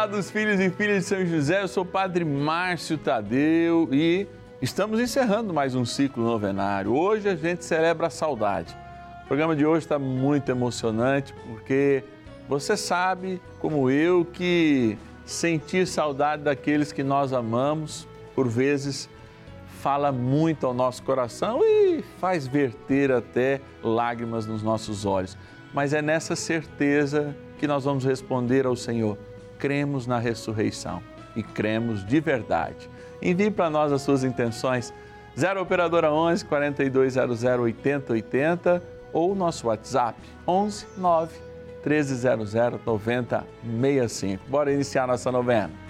amados filhos e filhas de São José, eu sou o Padre Márcio Tadeu e estamos encerrando mais um ciclo novenário. Hoje a gente celebra a saudade. O programa de hoje está muito emocionante porque você sabe, como eu, que sentir saudade daqueles que nós amamos, por vezes, fala muito ao nosso coração e faz verter até lágrimas nos nossos olhos. Mas é nessa certeza que nós vamos responder ao Senhor cremos na ressurreição e cremos de verdade. Envie para nós as suas intenções. 0 Operadora 11 4200 8080 ou nosso WhatsApp 11 9 1300 9065. Bora iniciar nossa novena.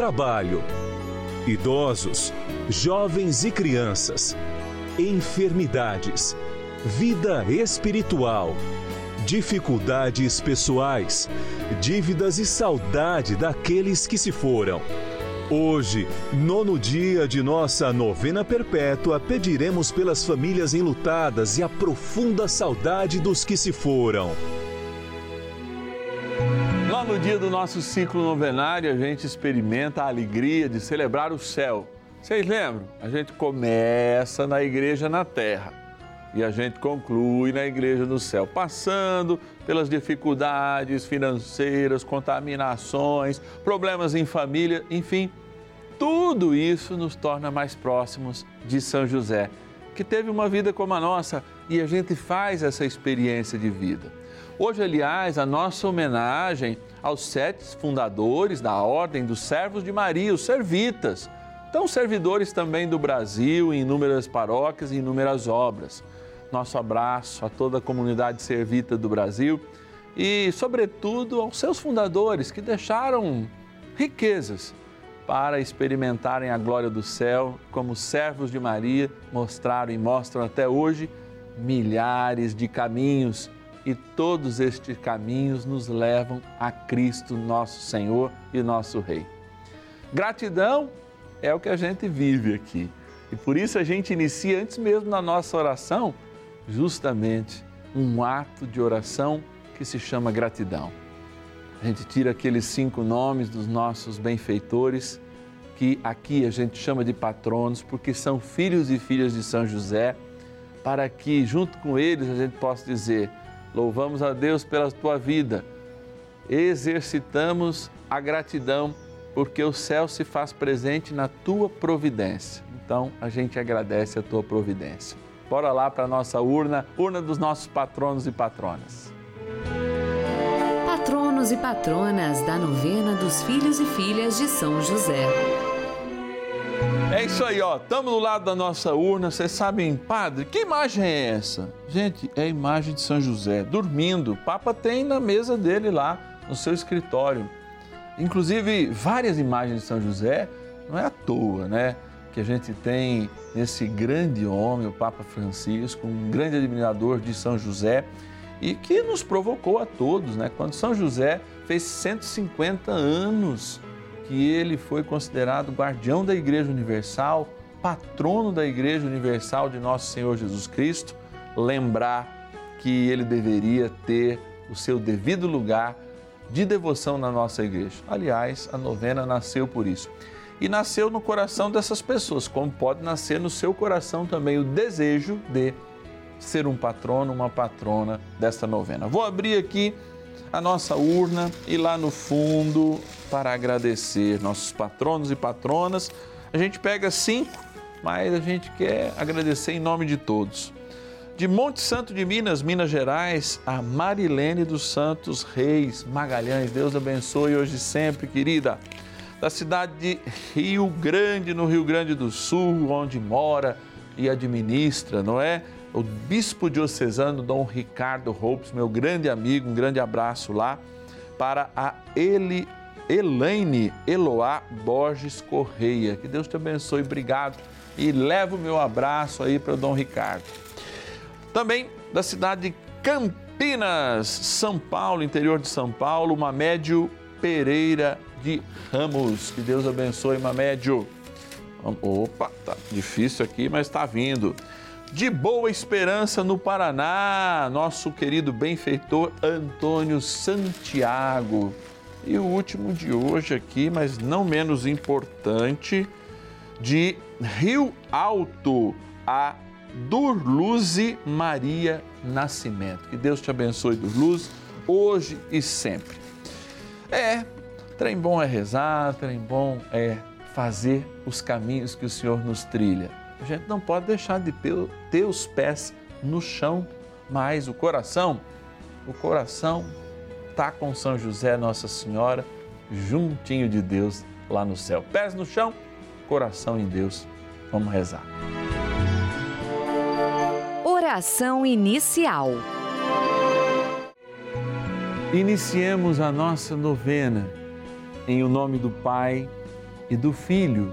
trabalho, idosos, jovens e crianças, enfermidades, vida espiritual, dificuldades pessoais, dívidas e saudade daqueles que se foram. Hoje, nono dia de nossa novena perpétua, pediremos pelas famílias enlutadas e a profunda saudade dos que se foram. No dia do nosso ciclo novenário, a gente experimenta a alegria de celebrar o céu. Vocês lembram? A gente começa na igreja na terra e a gente conclui na igreja no céu, passando pelas dificuldades financeiras, contaminações, problemas em família, enfim, tudo isso nos torna mais próximos de São José, que teve uma vida como a nossa e a gente faz essa experiência de vida. Hoje, aliás, a nossa homenagem aos sete fundadores da Ordem dos Servos de Maria, os Servitas, tão servidores também do Brasil em inúmeras paróquias e inúmeras obras. Nosso abraço a toda a comunidade servita do Brasil e, sobretudo, aos seus fundadores que deixaram riquezas para experimentarem a glória do céu, como servos de Maria mostraram e mostram até hoje milhares de caminhos e todos estes caminhos nos levam a Cristo, nosso Senhor e nosso Rei. Gratidão é o que a gente vive aqui e por isso a gente inicia antes mesmo na nossa oração, justamente um ato de oração que se chama gratidão. A gente tira aqueles cinco nomes dos nossos benfeitores, que aqui a gente chama de patronos, porque são filhos e filhas de São José, para que junto com eles a gente possa dizer: louvamos a Deus pela tua vida, exercitamos a gratidão, porque o céu se faz presente na tua providência. Então a gente agradece a tua providência. Bora lá para a nossa urna, urna dos nossos patronos e patronas. Patronos e patronas da novena dos filhos e filhas de São José. É isso aí, ó. Estamos do lado da nossa urna. Vocês sabem, padre, que imagem é essa? Gente, é a imagem de São José dormindo. O Papa tem na mesa dele lá, no seu escritório. Inclusive, várias imagens de São José, não é à toa, né? Que a gente tem esse grande homem, o Papa Francisco, um grande admirador de São José e que nos provocou a todos, né? Quando São José fez 150 anos que ele foi considerado guardião da Igreja Universal, patrono da Igreja Universal de Nosso Senhor Jesus Cristo, lembrar que ele deveria ter o seu devido lugar de devoção na nossa igreja. Aliás, a novena nasceu por isso. E nasceu no coração dessas pessoas, como pode nascer no seu coração também o desejo de ser um patrono, uma patrona desta novena. Vou abrir aqui a nossa urna e lá no fundo para agradecer nossos patronos e patronas. A gente pega cinco, mas a gente quer agradecer em nome de todos. De Monte Santo de Minas, Minas Gerais, a Marilene dos Santos Reis Magalhães. Deus abençoe hoje e sempre, querida. Da cidade de Rio Grande, no Rio Grande do Sul, onde mora e administra, não é? O bispo diocesano Dom Ricardo Ropes, meu grande amigo, um grande abraço lá. Para a Eli, Elaine Eloá Borges Correia. Que Deus te abençoe, obrigado. E leva o meu abraço aí para o Dom Ricardo. Também da cidade de Campinas, São Paulo, interior de São Paulo, Mamédio Pereira de Ramos. Que Deus abençoe, Mamédio. Opa, tá difícil aqui, mas está vindo. De Boa Esperança, no Paraná, nosso querido benfeitor Antônio Santiago. E o último de hoje aqui, mas não menos importante, de Rio Alto, a Durluze Maria Nascimento. Que Deus te abençoe, Durluze, hoje e sempre. É, trem bom é rezar, trem bom é fazer os caminhos que o Senhor nos trilha. A gente não pode deixar de ter os pés no chão, mas o coração, o coração tá com São José, Nossa Senhora, juntinho de Deus lá no céu. Pés no chão, coração em Deus. Vamos rezar. Oração inicial. Iniciemos a nossa novena em o nome do Pai e do Filho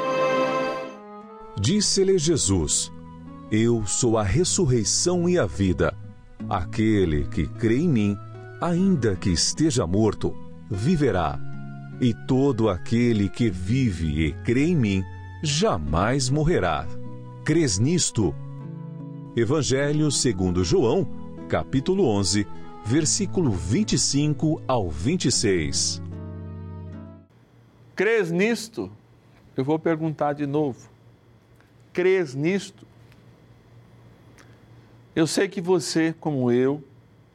Disse-lhe Jesus: Eu sou a ressurreição e a vida. Aquele que crê em mim, ainda que esteja morto, viverá. E todo aquele que vive e crê em mim, jamais morrerá. Crês nisto? Evangelho segundo João, capítulo 11, versículo 25 ao 26. Crês nisto? Eu vou perguntar de novo. Crês nisto? Eu sei que você, como eu,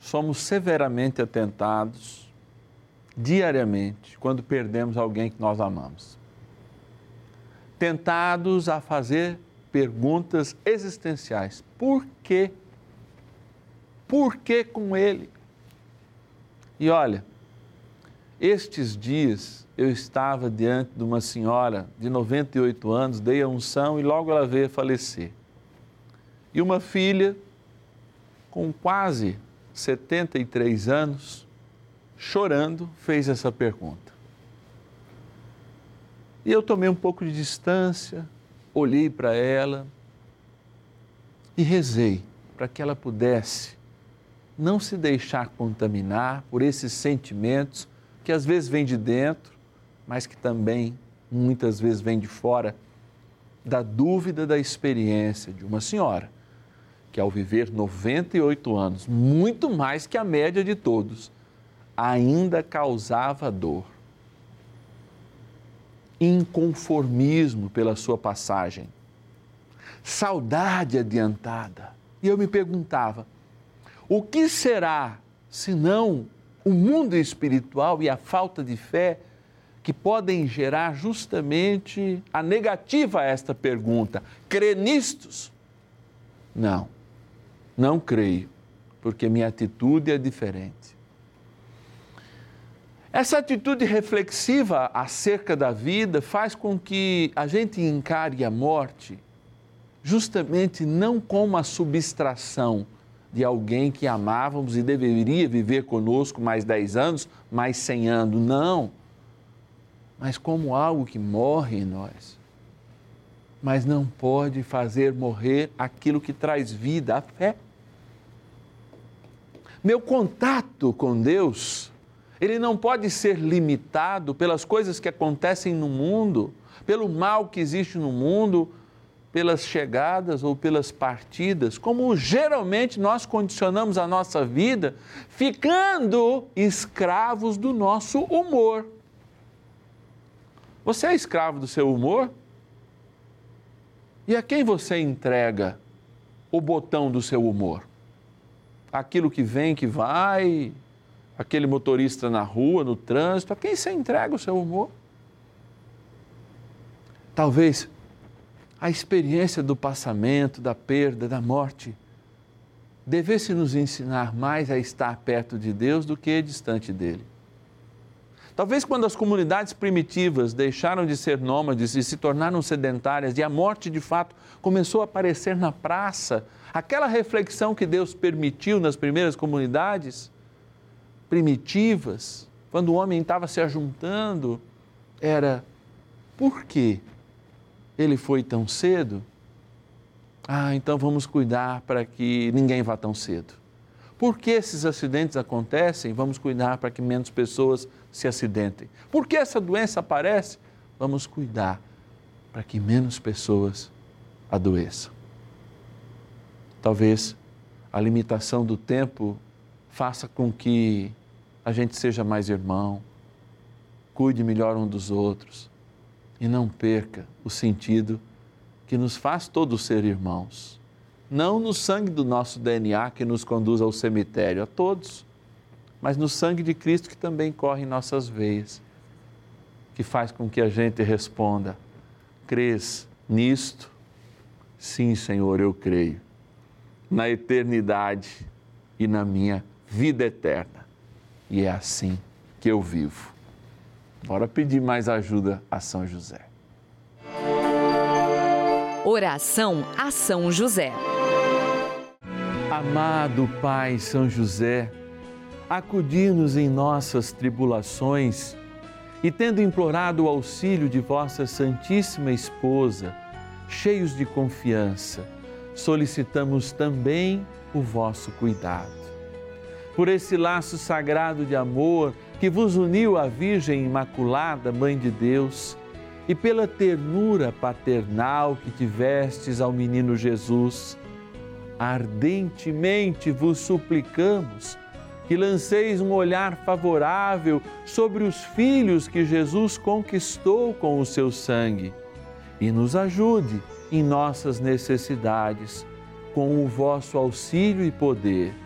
somos severamente atentados diariamente quando perdemos alguém que nós amamos. Tentados a fazer perguntas existenciais. Por quê? Por que com ele? E olha, estes dias eu estava diante de uma senhora de 98 anos, dei a unção e logo ela veio a falecer. E uma filha com quase 73 anos, chorando, fez essa pergunta. E eu tomei um pouco de distância, olhei para ela e rezei para que ela pudesse não se deixar contaminar por esses sentimentos que às vezes vêm de dentro, mas que também muitas vezes vêm de fora da dúvida da experiência de uma senhora que ao viver 98 anos, muito mais que a média de todos, ainda causava dor. Inconformismo pela sua passagem, saudade adiantada. E eu me perguntava: o que será, senão o mundo espiritual e a falta de fé, que podem gerar justamente a negativa a esta pergunta? Crê nistos? Não não creio, porque minha atitude é diferente. Essa atitude reflexiva acerca da vida faz com que a gente encare a morte justamente não como a subtração de alguém que amávamos e deveria viver conosco mais 10 anos, mais 100 anos. Não. Mas como algo que morre em nós. Mas não pode fazer morrer aquilo que traz vida, a fé. Meu contato com Deus, ele não pode ser limitado pelas coisas que acontecem no mundo, pelo mal que existe no mundo, pelas chegadas ou pelas partidas, como geralmente nós condicionamos a nossa vida, ficando escravos do nosso humor. Você é escravo do seu humor? E a quem você entrega o botão do seu humor? aquilo que vem, que vai, aquele motorista na rua, no trânsito, a quem você entrega o seu humor? Talvez a experiência do passamento, da perda, da morte, devesse nos ensinar mais a estar perto de Deus do que distante dele. Talvez quando as comunidades primitivas deixaram de ser nômades e se tornaram sedentárias e a morte de fato começou a aparecer na praça, aquela reflexão que Deus permitiu nas primeiras comunidades primitivas, quando o homem estava se ajuntando, era por que ele foi tão cedo? Ah, então vamos cuidar para que ninguém vá tão cedo. Por que esses acidentes acontecem? Vamos cuidar para que menos pessoas se acidentem. Por que essa doença aparece? Vamos cuidar para que menos pessoas adoeçam. Talvez a limitação do tempo faça com que a gente seja mais irmão, cuide melhor um dos outros e não perca o sentido que nos faz todos ser irmãos. Não no sangue do nosso DNA que nos conduz ao cemitério, a todos, mas no sangue de Cristo que também corre em nossas veias, que faz com que a gente responda: Crês nisto? Sim, Senhor, eu creio na eternidade e na minha vida eterna. E é assim que eu vivo. Bora pedir mais ajuda a São José. Oração a São José. Amado Pai São José, acudir-nos em nossas tribulações e, tendo implorado o auxílio de vossa Santíssima Esposa, cheios de confiança, solicitamos também o vosso cuidado. Por esse laço sagrado de amor que vos uniu à Virgem Imaculada, Mãe de Deus, e pela ternura paternal que tivestes ao menino Jesus, ardentemente vos suplicamos que lanceis um olhar favorável sobre os filhos que Jesus conquistou com o seu sangue e nos ajude em nossas necessidades, com o vosso auxílio e poder.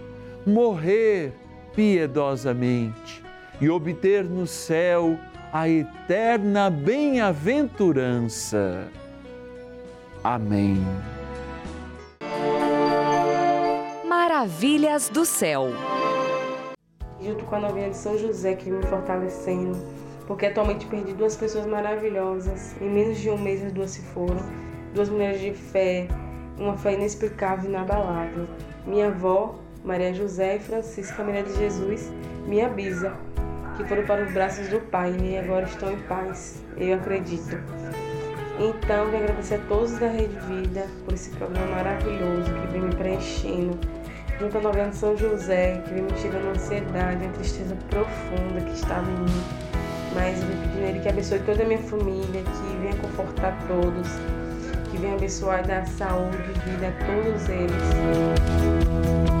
morrer piedosamente e obter no céu a eterna bem-aventurança. Amém. Maravilhas do céu. Junto com a novinha de São José que vem me fortalecendo porque atualmente perdi duas pessoas maravilhosas. Em menos de um mês as duas se foram. Duas mulheres de fé, uma fé inexplicável e inabalável. Minha avó, Maria José e Francisca Maria de Jesus, minha bisa, que foram para os braços do Pai e agora estão em paz, eu acredito. Então, quero agradecer a todos da Rede Vida por esse programa maravilhoso que vem me preenchendo. Junto à novena São José, que vem me tirando a ansiedade, a tristeza profunda que estava em mim mas eu vou pedir a Ele que abençoe toda a minha família, que venha confortar todos, que venha abençoar e dar saúde e vida a todos eles.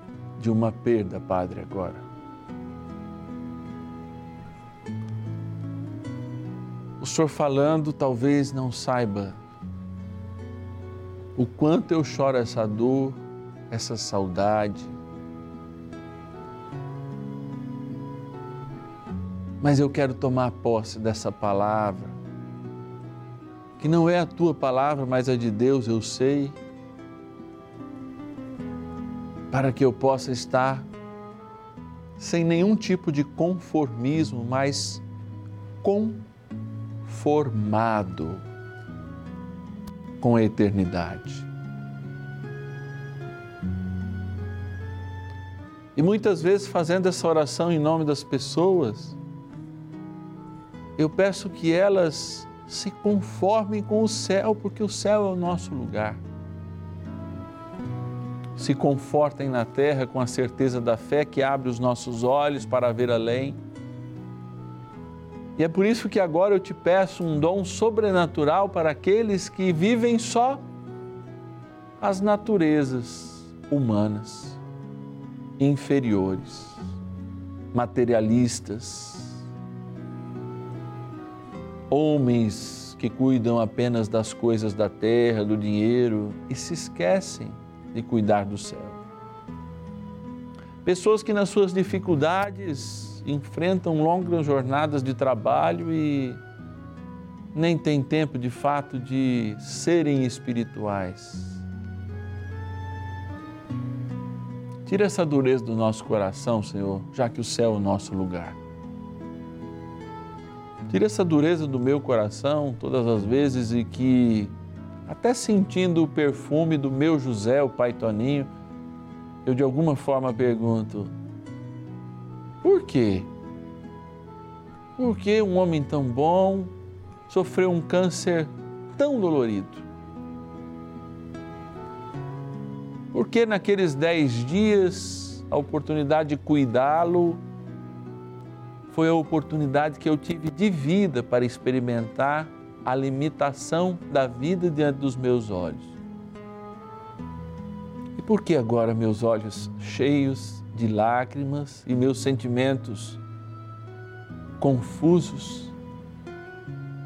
de uma perda, Padre, agora. O Senhor falando talvez não saiba o quanto eu choro essa dor, essa saudade. Mas eu quero tomar posse dessa palavra, que não é a tua palavra, mas a de Deus, eu sei, para que eu possa estar sem nenhum tipo de conformismo, mas conformado com a eternidade. E muitas vezes, fazendo essa oração em nome das pessoas, eu peço que elas se conformem com o céu, porque o céu é o nosso lugar. Se confortem na terra com a certeza da fé que abre os nossos olhos para ver além. E é por isso que agora eu te peço um dom sobrenatural para aqueles que vivem só as naturezas humanas, inferiores, materialistas, homens que cuidam apenas das coisas da terra, do dinheiro e se esquecem de cuidar do céu. Pessoas que nas suas dificuldades enfrentam longas jornadas de trabalho e nem têm tempo de fato de serem espirituais. Tira essa dureza do nosso coração, Senhor, já que o céu é o nosso lugar. Tira essa dureza do meu coração todas as vezes e que, até sentindo o perfume do meu José, o Pai Toninho, eu de alguma forma pergunto: por quê? Por que um homem tão bom sofreu um câncer tão dolorido? Por que naqueles dez dias a oportunidade de cuidá-lo foi a oportunidade que eu tive de vida para experimentar a limitação da vida diante dos meus olhos. E por que agora meus olhos cheios de lágrimas e meus sentimentos confusos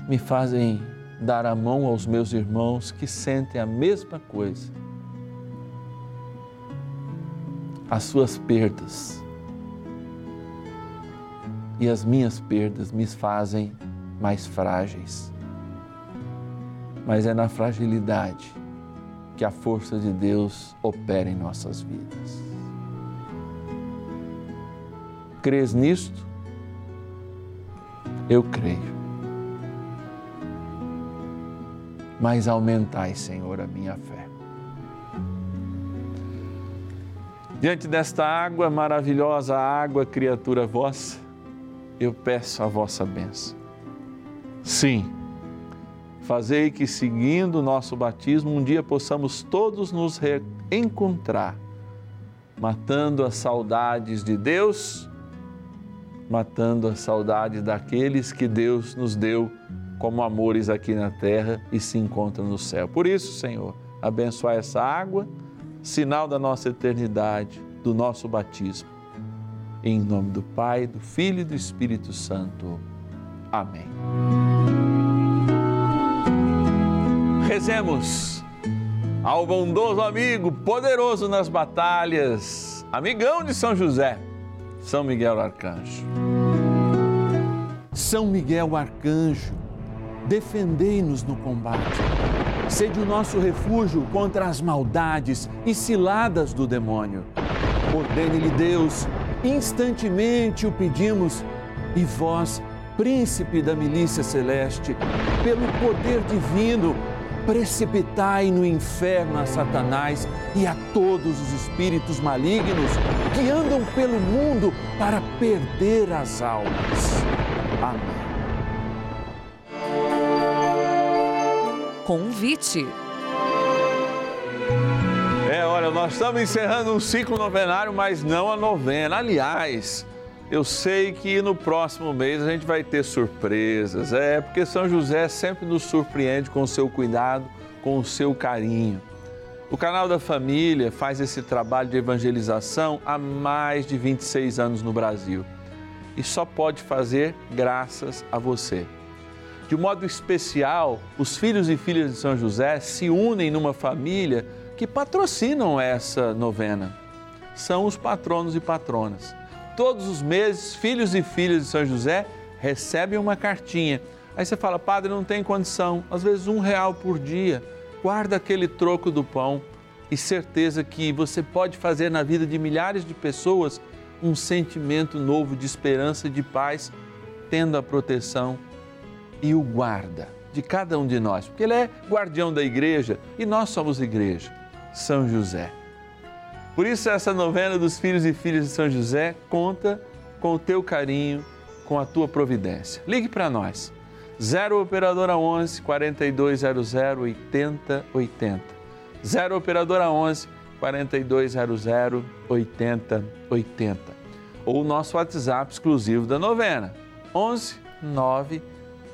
me fazem dar a mão aos meus irmãos que sentem a mesma coisa? As suas perdas e as minhas perdas me fazem mais frágeis. Mas é na fragilidade que a força de Deus opera em nossas vidas. Crês nisto? Eu creio. Mas aumentai, Senhor, a minha fé. Diante desta água, maravilhosa água, criatura vossa, eu peço a vossa bênção. Sim, fazei que, seguindo o nosso batismo, um dia possamos todos nos reencontrar, matando as saudades de Deus, matando as saudades daqueles que Deus nos deu como amores aqui na terra e se encontram no céu. Por isso, Senhor, abençoa essa água, sinal da nossa eternidade, do nosso batismo em nome do Pai, do Filho e do Espírito Santo. Amém. Rezemos ao bondoso amigo, poderoso nas batalhas, amigão de São José, São Miguel Arcanjo. São Miguel Arcanjo, defendei-nos no combate. Sede o nosso refúgio contra as maldades e ciladas do demônio. Ordene-lhe Deus instantemente o pedimos, e vós, príncipe da milícia celeste, pelo poder divino, precipitai no inferno a Satanás e a todos os espíritos malignos que andam pelo mundo para perder as almas. Amém. Convite. É, olha, nós estamos encerrando um ciclo novenário, mas não a novena. Aliás, eu sei que no próximo mês a gente vai ter surpresas. É, porque São José sempre nos surpreende com o seu cuidado, com o seu carinho. O canal da família faz esse trabalho de evangelização há mais de 26 anos no Brasil. E só pode fazer graças a você. De modo especial, os filhos e filhas de São José se unem numa família que patrocinam essa novena. São os patronos e patronas. Todos os meses, filhos e filhas de São José recebem uma cartinha. Aí você fala, padre, não tem condição. Às vezes, um real por dia. Guarda aquele troco do pão e certeza que você pode fazer na vida de milhares de pessoas um sentimento novo de esperança de paz, tendo a proteção e o guarda de cada um de nós, porque ele é guardião da igreja e nós somos igreja, São José. Por isso essa novena dos filhos e filhas de São José conta com o teu carinho, com a tua providência. Ligue para nós. 0 operadora 11 4200 8080. 0 operadora 11 4200 8080. Ou o nosso WhatsApp exclusivo da novena. 11 9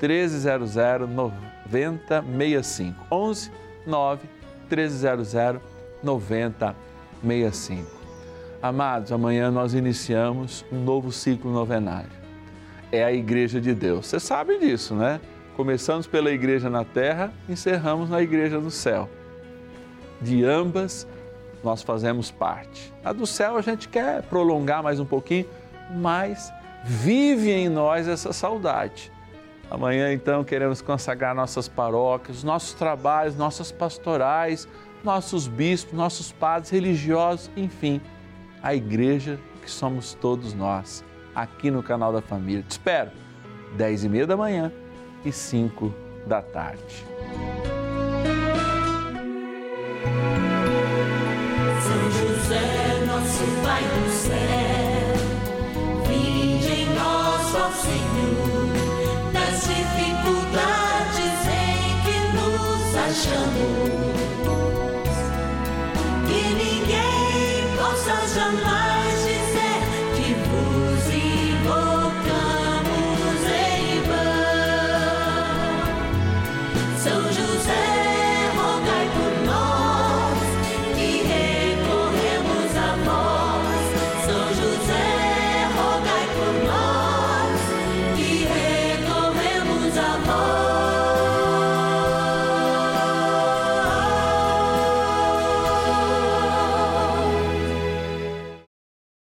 1300 9065. 11 9 1300 9065. Amados, amanhã nós iniciamos um novo ciclo novenário. É a Igreja de Deus. Você sabe disso, né? Começamos pela Igreja na Terra, encerramos na Igreja do Céu. De ambas nós fazemos parte. A do céu a gente quer prolongar mais um pouquinho, mas vive em nós essa saudade. Amanhã, então, queremos consagrar nossas paróquias, nossos trabalhos, nossas pastorais, nossos bispos, nossos padres religiosos, enfim, a igreja que somos todos nós, aqui no canal da família. Te espero, 10 e meia da manhã e 5 da tarde. São José, nosso Pai do céu, vinde em nós, ó Senhor, nas dificuldades em que nos achamos.